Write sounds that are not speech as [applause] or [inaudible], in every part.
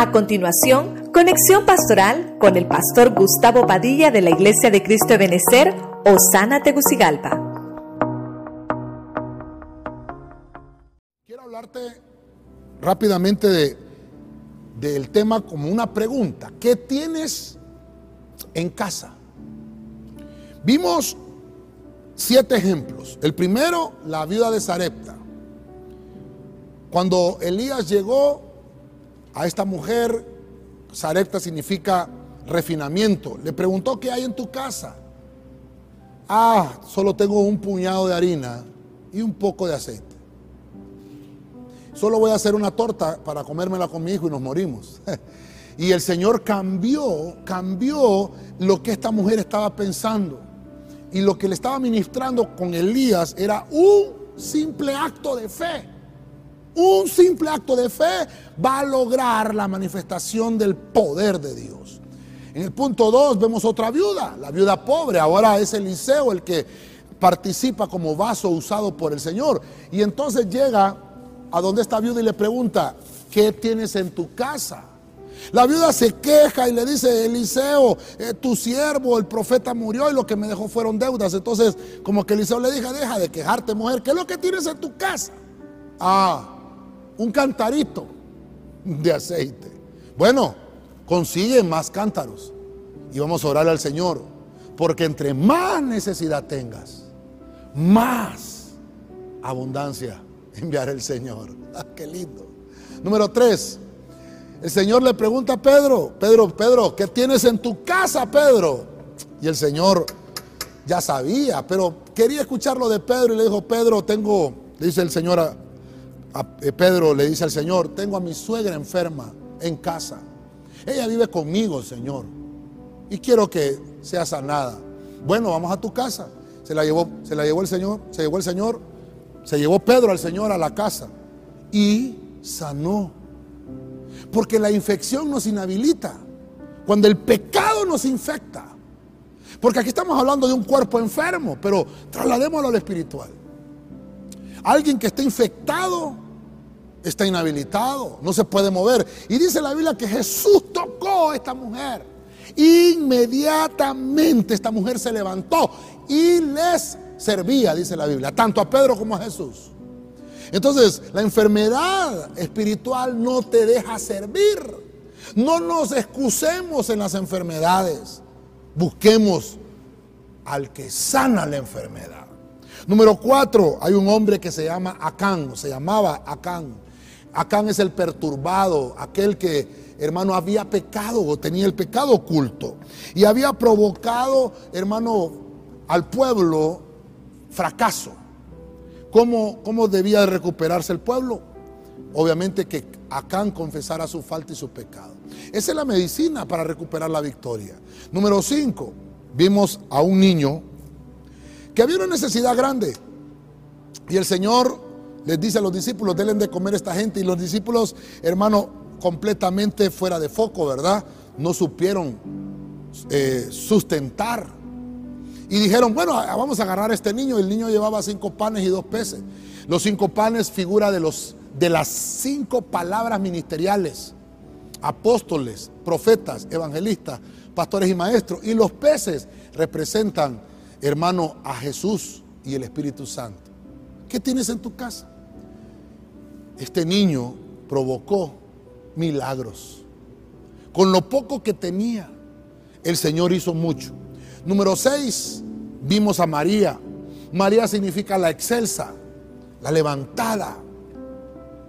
A continuación, conexión pastoral con el pastor Gustavo Padilla de la Iglesia de Cristo de Benecer, Osana Tegucigalpa. Quiero hablarte rápidamente de, del tema como una pregunta. ¿Qué tienes en casa? Vimos siete ejemplos. El primero, la viuda de Sarepta. Cuando Elías llegó a esta mujer, Sarepta significa refinamiento, le preguntó qué hay en tu casa. Ah, solo tengo un puñado de harina y un poco de aceite. Solo voy a hacer una torta para comérmela con mi hijo y nos morimos. [laughs] Y el Señor cambió, cambió lo que esta mujer estaba pensando. Y lo que le estaba ministrando con Elías era un simple acto de fe. Un simple acto de fe va a lograr la manifestación del poder de Dios. En el punto 2 vemos otra viuda, la viuda pobre. Ahora es Eliseo el que participa como vaso usado por el Señor. Y entonces llega a donde esta viuda y le pregunta, ¿qué tienes en tu casa? La viuda se queja y le dice, Eliseo, eh, tu siervo, el profeta murió y lo que me dejó fueron deudas. Entonces, como que Eliseo le dijo, deja de quejarte, mujer, ¿qué es lo que tienes en tu casa? Ah, un cantarito de aceite. Bueno, consigue más cántaros y vamos a orar al Señor, porque entre más necesidad tengas, más abundancia enviará el Señor. [laughs] Ah, qué lindo. Número tres, el Señor le pregunta a Pedro, Pedro, Pedro, ¿qué tienes en tu casa, Pedro? Y el Señor ya sabía, pero quería escucharlo de Pedro y le dijo, Pedro, tengo, dice el Señor a, eh, Pedro, le dice al Señor, tengo a mi suegra enferma en casa. Ella vive conmigo, Señor, y quiero que sea sanada. Bueno, vamos a tu casa. Se la llevó, se la llevó el Señor, se llevó el Señor, se llevó Pedro al Señor a la casa y sanó porque la infección nos inhabilita. Cuando el pecado nos infecta. Porque aquí estamos hablando de un cuerpo enfermo, pero trasladémoslo al espiritual. Alguien que está infectado está inhabilitado, no se puede mover. Y dice la Biblia que Jesús tocó a esta mujer. Inmediatamente esta mujer se levantó y les servía, dice la Biblia, tanto a Pedro como a Jesús. Entonces, la enfermedad espiritual no te deja servir. No nos excusemos en las enfermedades. Busquemos al que sana la enfermedad. Número cuatro, hay un hombre que se llama Acán, se llamaba Acán. Acán es el perturbado, aquel que, hermano, había pecado o tenía el pecado oculto. Y había provocado, hermano, al pueblo fracaso. ¿Cómo, debía recuperarse el pueblo? Obviamente que Acán confesara su falta y su pecado. Esa es la medicina para recuperar la victoria. Número 5, vimos a un niño que había una necesidad grande. Y el Señor les dice a los discípulos, denle de comer a esta gente. Y los discípulos, hermano, completamente fuera de foco, ¿verdad? No supieron eh, sustentar y dijeron, bueno, vamos a agarrar a este niño. El niño llevaba cinco panes y dos peces. Los cinco panes figura de, los, de las cinco palabras ministeriales. Apóstoles, profetas, evangelistas, pastores y maestros. Y los peces representan, hermano, a Jesús y el Espíritu Santo. ¿Qué tienes en tu casa? Este niño provocó milagros. Con lo poco que tenía, el Señor hizo mucho. Número 6, vimos a María. María significa la excelsa, la levantada.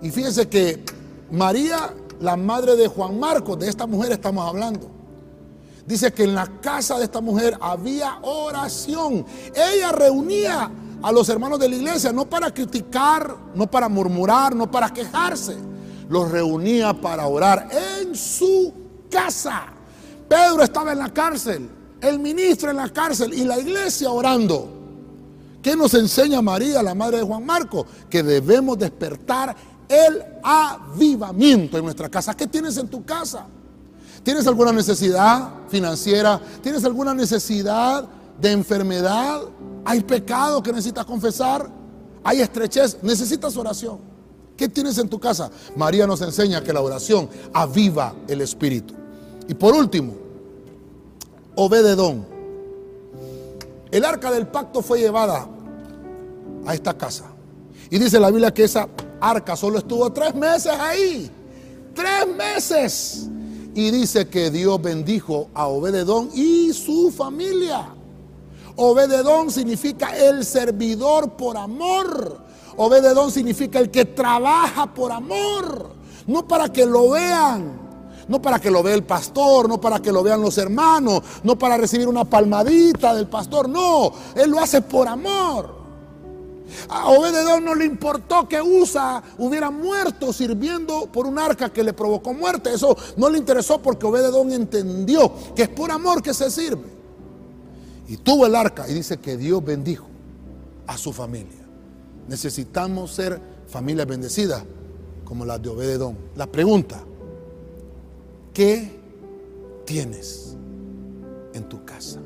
Y fíjense que María, la madre de Juan Marcos, de esta mujer estamos hablando. Dice que en la casa de esta mujer había oración. Ella reunía a los hermanos de la iglesia no para criticar, no para murmurar, no para quejarse. Los reunía para orar en su casa. Pedro estaba en la cárcel el ministro en la cárcel y la iglesia orando. ¿Qué nos enseña María, la madre de Juan Marco? Que debemos despertar el avivamiento en nuestra casa. ¿Qué tienes en tu casa? ¿Tienes alguna necesidad financiera? ¿Tienes alguna necesidad de enfermedad? ¿Hay pecado que necesitas confesar? ¿Hay estrechez? Necesitas oración. ¿Qué tienes en tu casa? María nos enseña que la oración aviva el espíritu. Y por último, Obededón. El arca del pacto fue llevada a esta casa. Y dice la Biblia que esa arca solo estuvo tres meses ahí. Tres meses. Y dice que Dios bendijo a Obededón y su familia. Obededón significa el servidor por amor. Obededón significa el que trabaja por amor. No para que lo vean, no para que lo vea el pastor, no para que lo vean los hermanos, no para recibir una palmadita del pastor, no, él lo hace por amor. A Obededón no le importó que Usa hubiera muerto sirviendo por un arca que le provocó muerte. Eso no le interesó porque Obededón entendió que es por amor que se sirve. Y tuvo el arca y dice que Dios bendijo a su familia. Necesitamos ser familias bendecidas como las de Obededón. La pregunta, ¿Qué tienes en tu casa?